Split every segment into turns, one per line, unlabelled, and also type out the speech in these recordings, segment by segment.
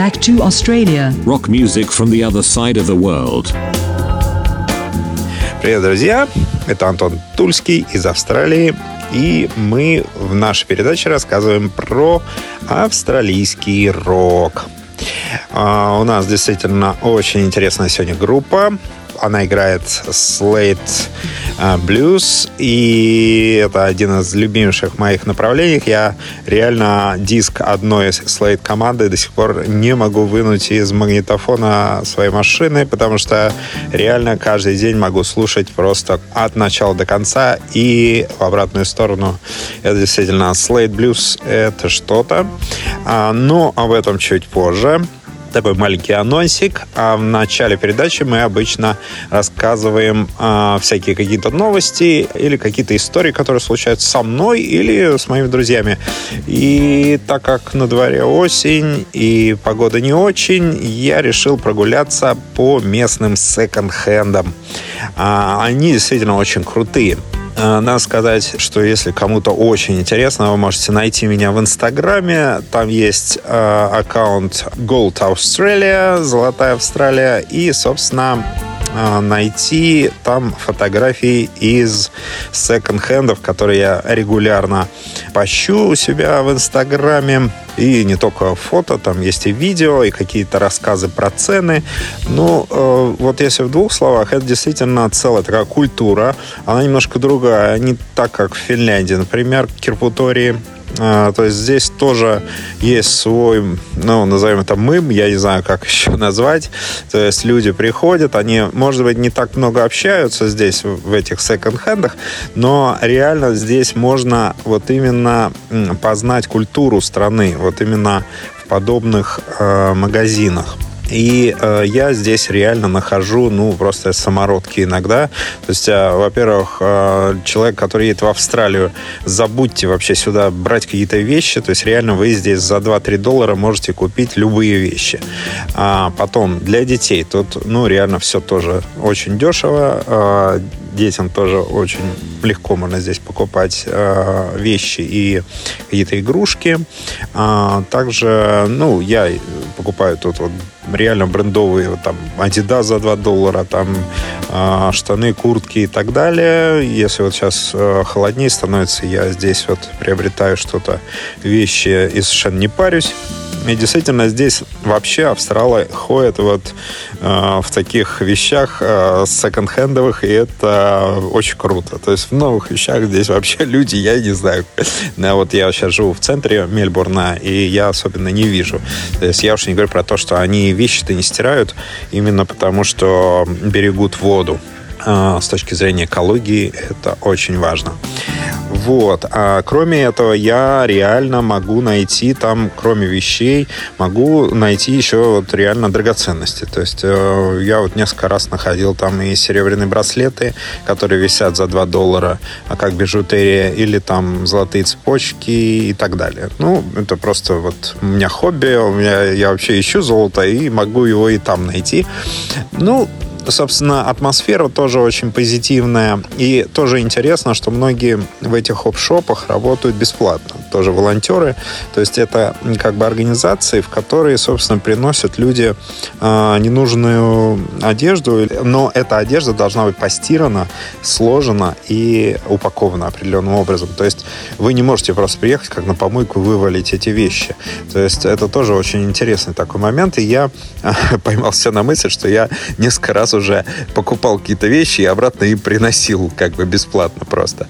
back to Australia.
Rock music from the other side of the world.
Привет, друзья! Это Антон Тульский из Австралии. И мы в нашей передаче рассказываем про австралийский рок. А, у нас действительно очень интересная сегодня группа она играет Slate э, Blues, и это один из любимейших моих направлений. Я реально диск одной Slate команды до сих пор не могу вынуть из магнитофона своей машины, потому что реально каждый день могу слушать просто от начала до конца и в обратную сторону. Это действительно Slate Blues, это что-то. А, но об этом чуть позже такой маленький анонсик. А в начале передачи мы обычно рассказываем а, всякие какие-то новости или какие-то истории, которые случаются со мной или с моими друзьями. И так как на дворе осень и погода не очень, я решил прогуляться по местным секонд-хендам. А, они действительно очень крутые. Э, надо сказать, что если кому-то очень интересно, вы можете найти меня в Инстаграме. Там есть э, аккаунт Gold Australia, Золотая Австралия. И, собственно, найти там фотографии из секонд-хендов, которые я регулярно пощу у себя в Инстаграме. И не только фото, там есть и видео, и какие-то рассказы про цены. Ну, э, вот если в двух словах, это действительно целая такая культура. Она немножко другая, не так, как в Финляндии. Например, Кирпутории а, то есть здесь тоже есть свой, ну, назовем это мым, я не знаю, как еще назвать. То есть люди приходят, они, может быть, не так много общаются здесь, в этих секонд-хендах, но реально здесь можно вот именно познать культуру страны, вот именно в подобных э, магазинах. И э, я здесь реально нахожу, ну, просто самородки иногда. То есть, э, во-первых, э, человек, который едет в Австралию, забудьте вообще сюда брать какие-то вещи. То есть, реально вы здесь за 2-3 доллара можете купить любые вещи. А потом, для детей тут, ну, реально все тоже очень дешево. Э, детям тоже очень легко можно здесь покупать э, вещи и какие-то игрушки. А, также, ну, я покупаю тут вот реально брендовые, вот, там, Adidas за 2 доллара, там, э, штаны, куртки и так далее. Если вот сейчас э, холоднее становится, я здесь вот приобретаю что-то, вещи и совершенно не парюсь. И действительно здесь вообще австралы ходят вот э, в таких вещах э, секонд-хендовых, и это очень круто. То есть в новых вещах здесь вообще люди, я не знаю. Да, вот я сейчас живу в центре Мельбурна, и я особенно не вижу. То есть я уж не говорю про то, что они вещи-то не стирают, именно потому что берегут воду. Э, с точки зрения экологии это очень важно. Вот. А кроме этого, я реально могу найти там, кроме вещей, могу найти еще вот реально драгоценности. То есть э, я вот несколько раз находил там и серебряные браслеты, которые висят за 2 доллара, а как бижутерия, или там золотые цепочки и так далее. Ну, это просто вот у меня хобби, у меня я вообще ищу золото и могу его и там найти. Ну, собственно, атмосфера тоже очень позитивная. И тоже интересно, что многие в этих хоп-шопах работают бесплатно. Тоже волонтеры. То есть это как бы организации, в которые, собственно, приносят люди э, ненужную одежду. Но эта одежда должна быть постирана, сложена и упакована определенным образом. То есть вы не можете просто приехать, как на помойку, вывалить эти вещи. То есть это тоже очень интересный такой момент. И я поймал себя на мысль, что я несколько раз уже покупал какие-то вещи и обратно им приносил как бы бесплатно просто.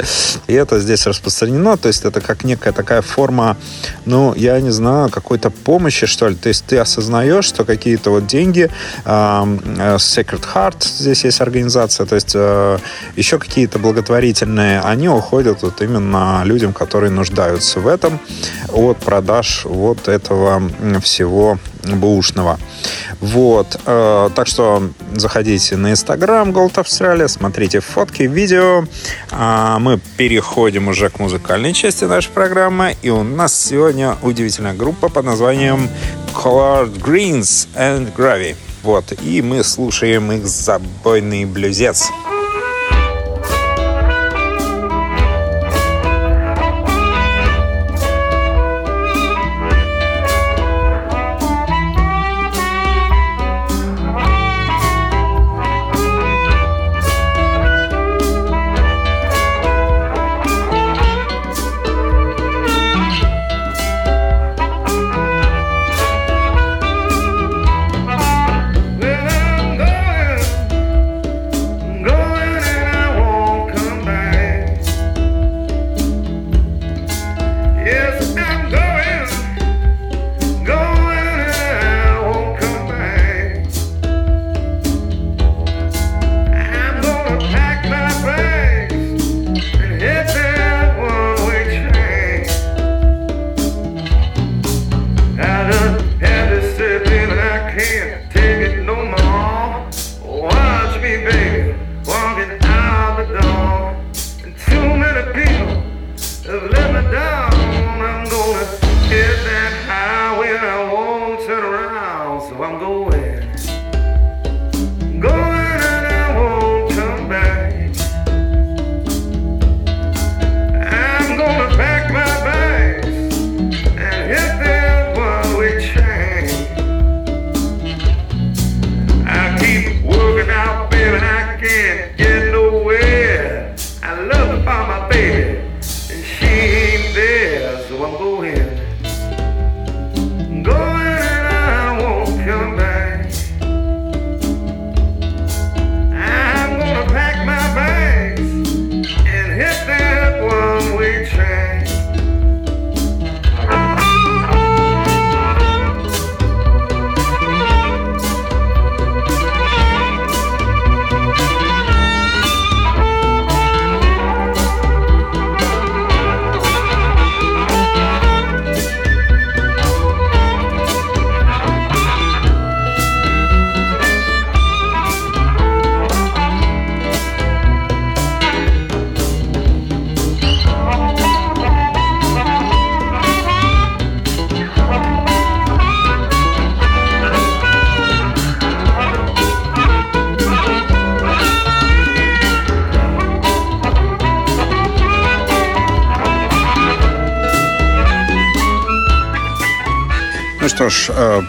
И это здесь распространено, то есть это как некая такая форма, ну, я не знаю, какой-то помощи, что ли. То есть ты осознаешь, что какие-то вот деньги, э, Sacred Heart, здесь есть организация, то есть э, еще какие-то благотворительные, они уходят вот именно людям, которые нуждаются в этом от продаж вот этого всего бушного. Вот. Э, так что заходите на Инстаграм Gold Australia, смотрите фотки, видео. А мы переходим уже к музыкальной части нашей программы. И у нас сегодня удивительная группа под названием Colored Greens and Gravy. Вот. И мы слушаем их забойный блюзец. Ну Is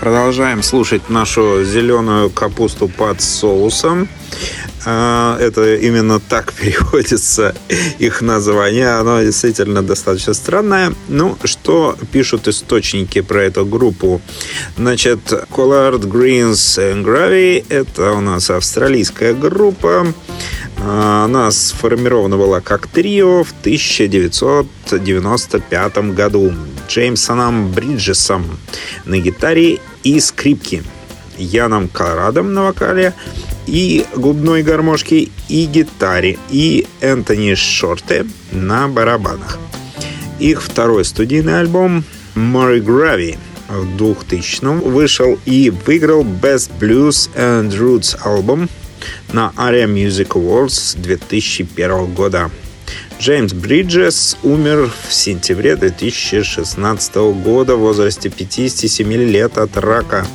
продолжаем слушать нашу зеленую капусту под соусом. Э, это именно так переводится их название. Оно действительно достаточно странное. Ну, что пишут источники про эту группу? Значит, Collard Greens and Gravy – это у нас австралийская группа. Э, она сформирована была как трио в 1995 году. Джеймсоном Бриджесом на гитаре и скрипке, Яном Колорадом на вокале и губной гармошке и гитаре, и Энтони Шорте на барабанах. Их второй студийный альбом «Murray Gravy» в 2000 вышел и выиграл Best Blues and Roots альбом на ARIA Music Awards 2001 года. Джеймс Бриджес умер в сентябре 2016 года в возрасте 57 лет от рака.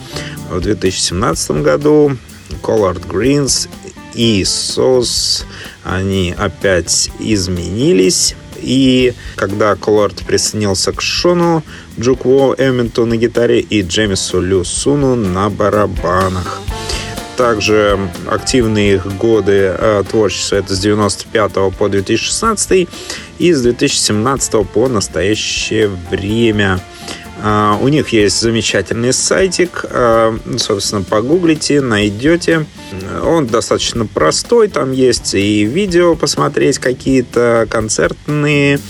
В 2017 году Collard Greens и Сос они опять изменились. И когда Коллард присоединился к Шону, Джукво Эмменту на гитаре и Джеймису Лю Суну на барабанах также активные их годы э, творчества это с 95 по 2016 и с 2017 по настоящее время. Uh, у них есть замечательный сайтик, uh, собственно, погуглите, найдете. Он достаточно простой, там есть и видео посмотреть какие-то концертные,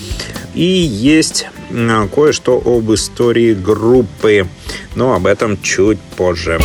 и есть uh, кое-что об истории группы, но об этом чуть позже.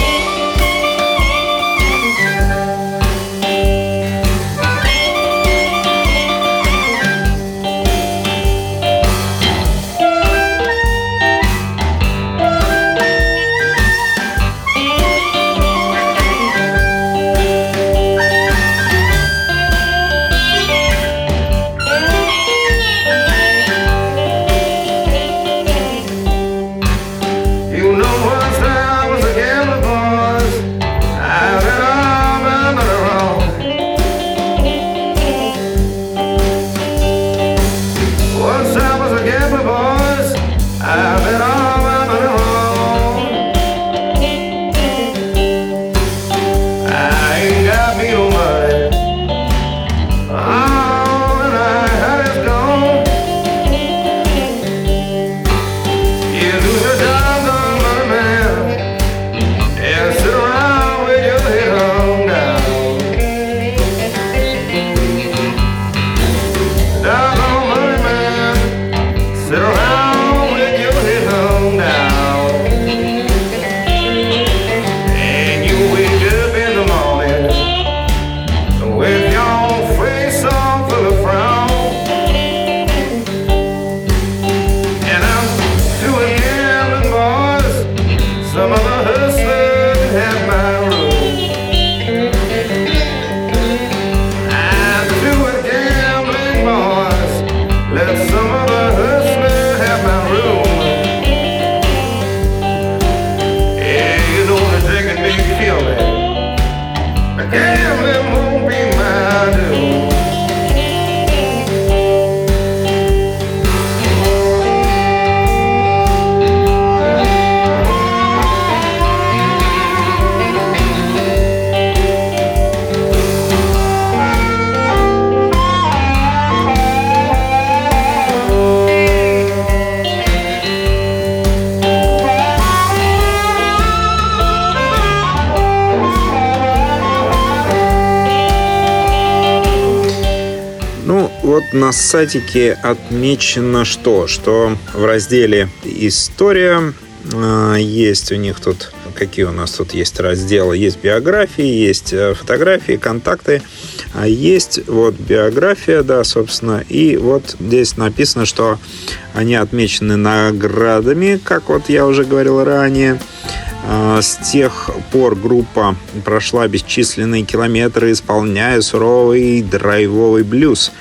На сайтике отмечено что? Что в разделе «История» а, есть у них тут какие у нас тут есть разделы. Есть биографии, есть э, фотографии, контакты. А есть вот биография, да, собственно. И вот здесь написано, что они отмечены наградами, как вот я уже говорил ранее. А, с тех пор группа прошла бесчисленные километры, исполняя суровый драйвовый блюз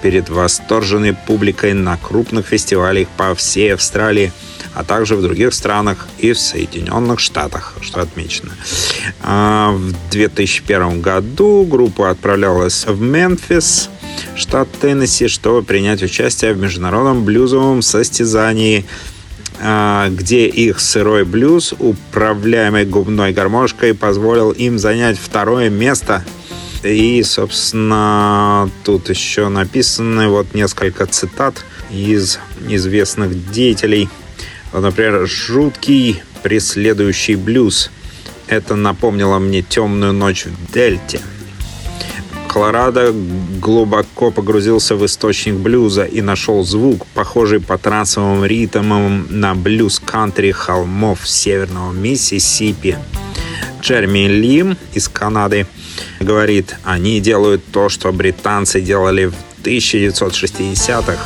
перед восторженной публикой на крупных фестивалях по всей Австралии, а также в других странах и в Соединенных Штатах, что отмечено. А, в 2001 году группа отправлялась в Мемфис, штат Теннесси, чтобы принять участие в международном блюзовом состязании где их сырой блюз, управляемый губной гармошкой, позволил им занять второе место. И, собственно, тут еще написаны вот несколько цитат из известных деятелей. Вот, например, «Жуткий преследующий блюз». Это напомнило мне темную ночь в Дельте – Колорадо глубоко погрузился в источник блюза и нашел звук, похожий по трансовым ритмам на блюз-кантри холмов северного Миссисипи. Джереми Лим из Канады говорит, они делают то, что британцы делали в 1960-х,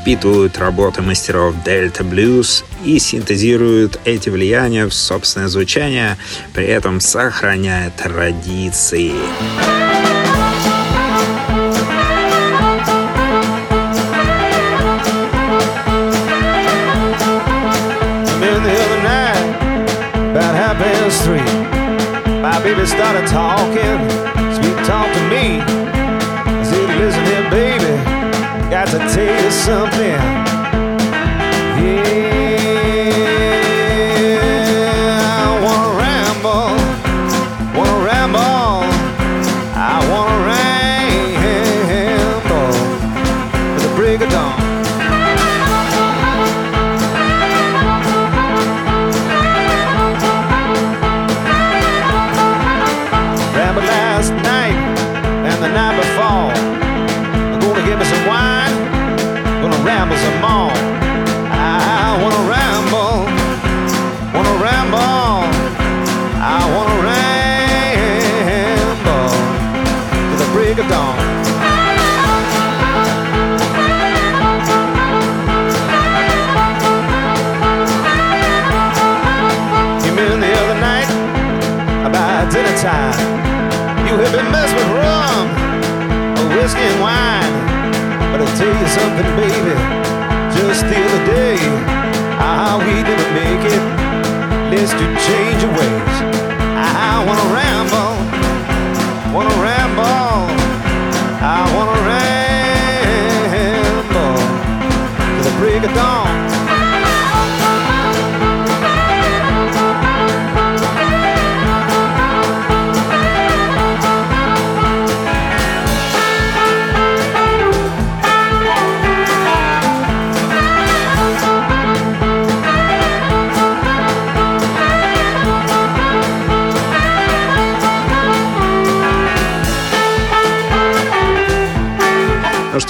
впитывают работы мастеров Дельта Блюз и синтезируют эти влияния в собственное звучание, при этом сохраняя традиции.
Baby started talking, sweet talk to me. I said, listen here, baby, got to tell you something.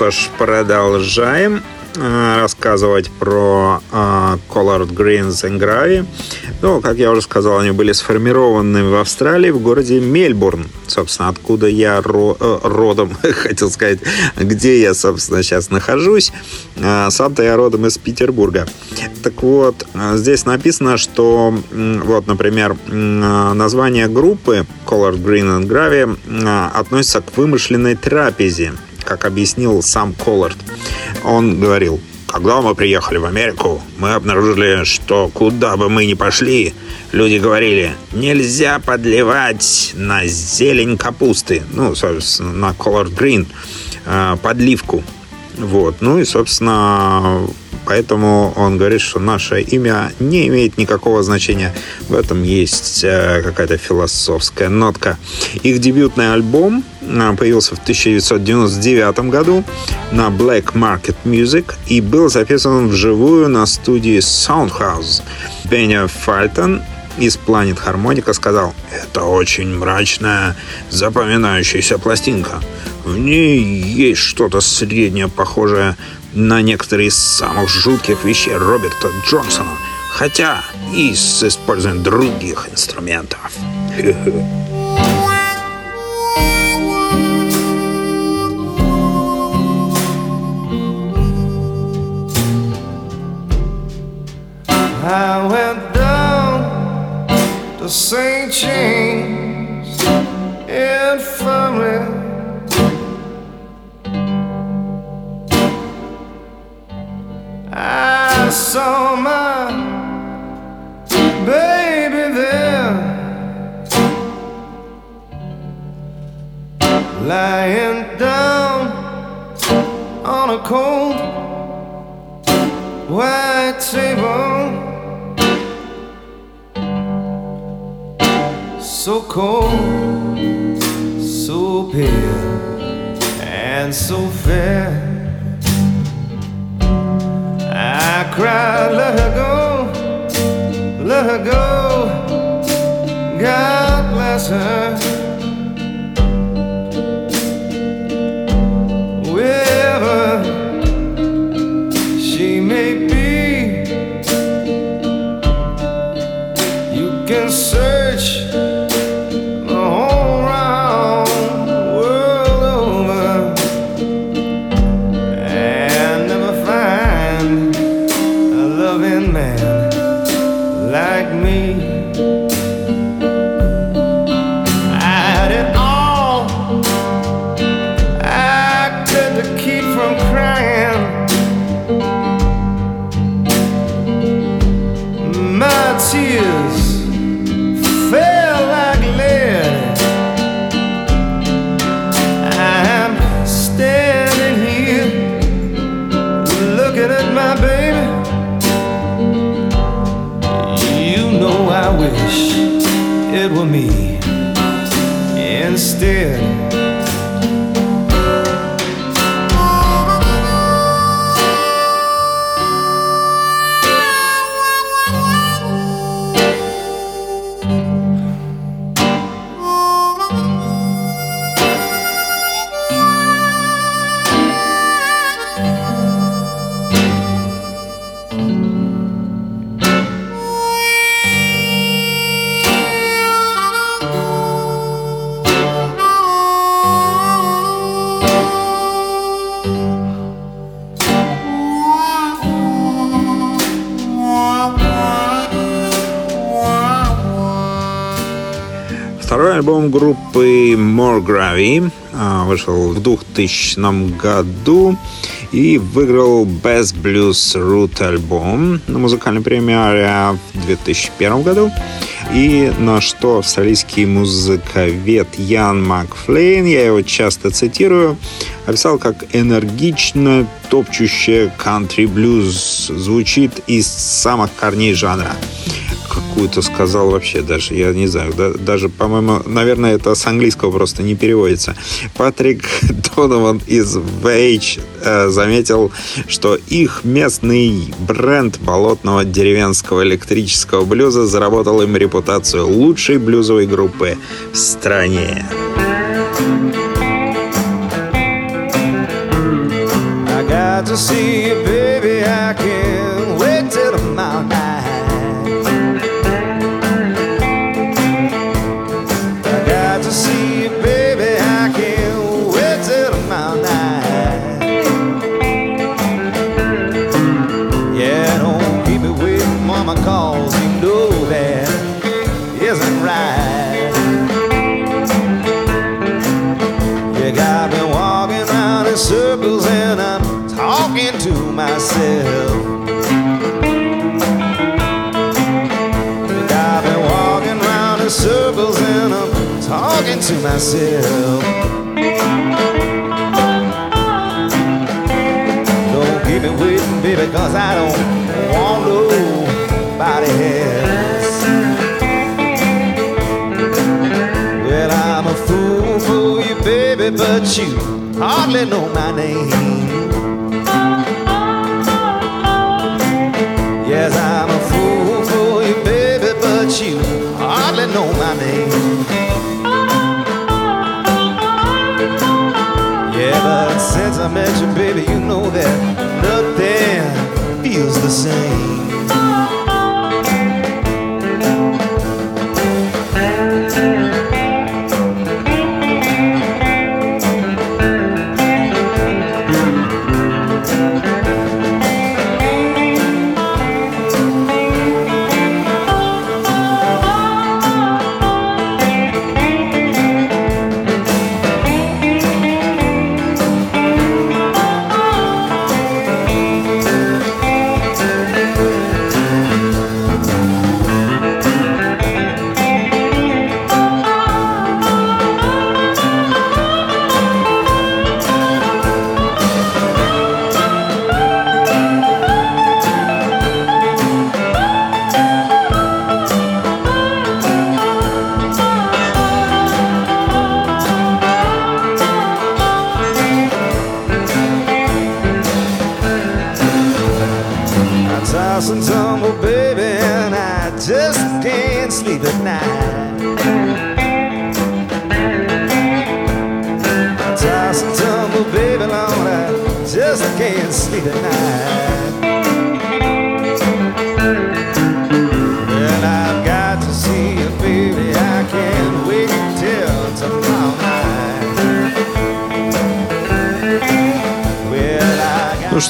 Что ж, продолжаем э, рассказывать про э, Colored Greens and Gravy. Ну, как я уже сказал, они были сформированы в Австралии, в городе Мельбурн. Собственно, откуда я ро э, родом, хотел сказать, где я, собственно, сейчас нахожусь. Э, сам-то я родом из Петербурга. Так вот, э, здесь написано, что, вот, например, название группы Colored Green and Gravy относится к вымышленной трапезе как объяснил сам Коллард. Он говорил, когда мы приехали в Америку, мы обнаружили, что куда бы мы ни пошли, люди говорили, нельзя подливать на зелень капусты, ну, собственно, на collard green, э, подливку. Вот. Ну и, собственно, Поэтому он говорит, что наше имя не имеет никакого значения. В этом есть э, какая-то философская нотка. Их дебютный альбом появился в 1999 году на Black Market Music и был записан вживую на студии Soundhouse. Бенни Фальтон из Planet Harmonica сказал, это очень мрачная, запоминающаяся пластинка. В ней есть что-то среднее, похожее на некоторые из самых жутких вещей Роберта Джонсона, хотя и с использованием других инструментов. I went down to St. James Infirmary I saw my baby there lying down on a cold white table.
So cold, so pale, and so fair. I cried, let her go, let her go. God bless her.
More а, вышел в 2000 году и выиграл Best Blues Root альбом на музыкальной ARIA в 2001 году. И на что австралийский музыковед Ян Макфлейн, я его часто цитирую, описал как энергично топчущее кантри-блюз звучит из самых корней жанра какую-то сказал вообще даже, я не знаю, да, даже, по-моему, наверное, это с английского просто не переводится. Патрик Донован из Вейч э, заметил, что их местный бренд болотного деревенского электрического блюза заработал им репутацию лучшей блюзовой группы в стране.
To see you, baby. I can't myself. Don't keep me waiting, baby, cause I don't want nobody else. Well, I'm a fool for you, baby, but you hardly know my name. Feels the same.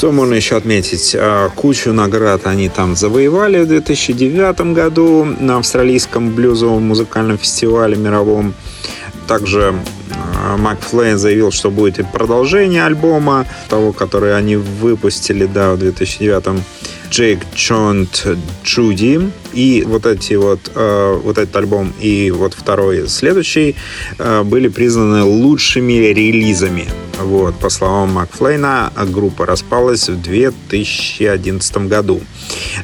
Что можно еще отметить? А, Кучу наград они там завоевали в 2009 году на австралийском блюзовом музыкальном фестивале мировом. Также а, Мак Флейн заявил, что будет и продолжение альбома, того, который они выпустили, да, в 2009 Джейк Чонт Джуди. И вот эти вот, э, вот этот альбом и вот второй следующий э, были признаны лучшими релизами. Вот, по словам Макфлейна, группа распалась в 2011 году.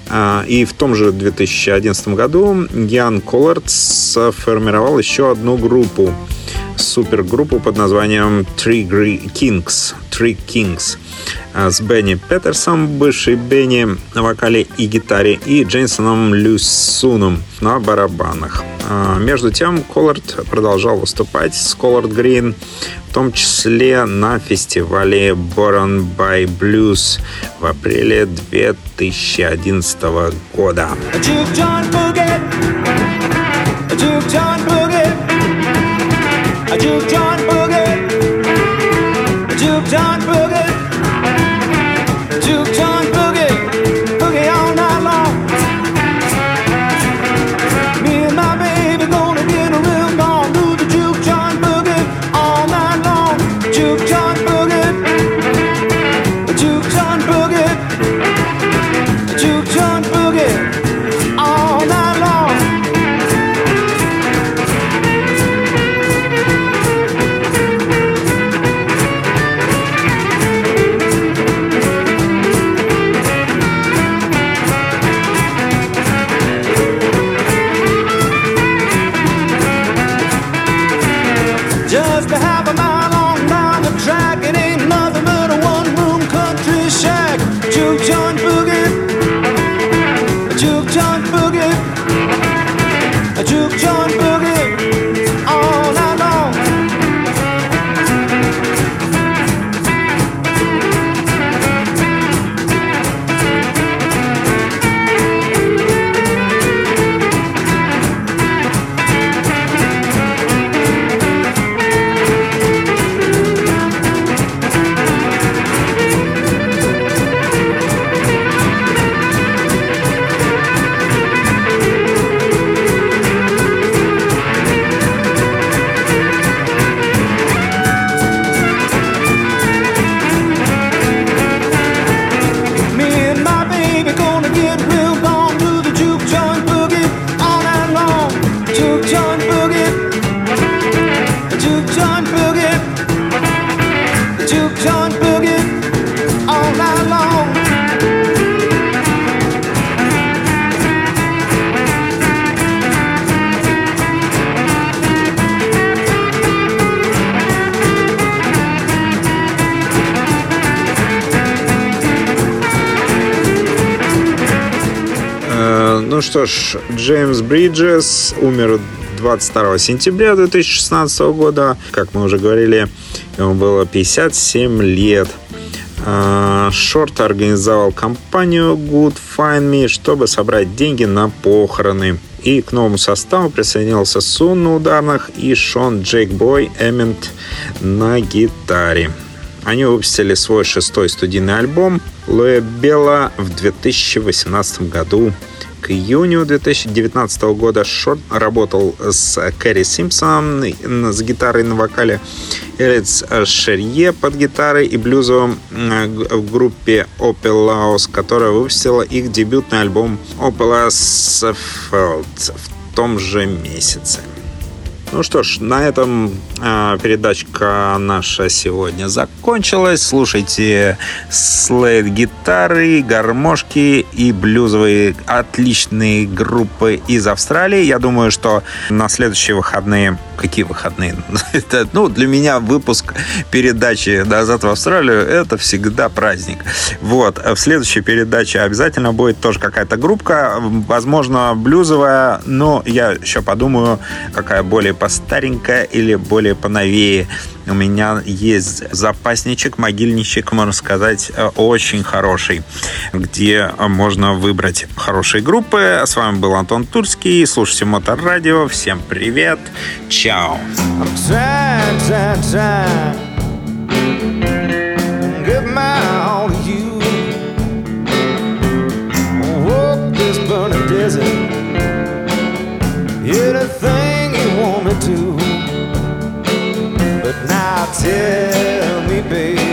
А, И в том же 2011 году Ян Коллард сформировал еще одну группу супергруппу под названием Three Kings. Three Kings а, с Бенни Петерсом, бывший Бенни на вокале и гитаре, и Джейсоном Люсуном на барабанах. А, Между тем, Коллард продолжал выступать с Коллард Грин, в том числе на фестивале Born by Blues в апреле 2011 года.
A
что ж, Джеймс Бриджес умер 22 сентября 2016 года. Как мы уже говорили, ему было 57 лет. Э, Шорт организовал компанию Good Find Me, чтобы собрать деньги на похороны. И к новому составу присоединился Сун на ударных и Шон Джейк Бой Эммент на гитаре. Они выпустили свой шестой студийный альбом «Луэ Белла» в 2018 году. К июню 2019 года Шорт работал с Кэрри Симпсоном с гитарой на вокале, Элиц Шерье под гитарой и блюзовым э, в группе Opel которая выпустила их дебютный альбом Opel Felt в том же месяце. Ну что ж, на этом э, передачка наша сегодня закончилась. Слушайте слейд гитары, гармошки и блюзовые отличные группы из Австралии. Я думаю, что на следующие выходные какие выходные? Это, ну, для меня выпуск передачи «Назад в Австралию» — это всегда праздник. Вот. В следующей передаче обязательно будет тоже какая-то группка, возможно, блюзовая, но я еще подумаю, какая более постаренькая или более поновее. У меня есть запасничек, могильничек, можно сказать, очень хороший, где можно выбрать хорошие группы. С вами был Антон Турский. Слушайте Моторадио. Всем привет. Чао.
Anything tell me, baby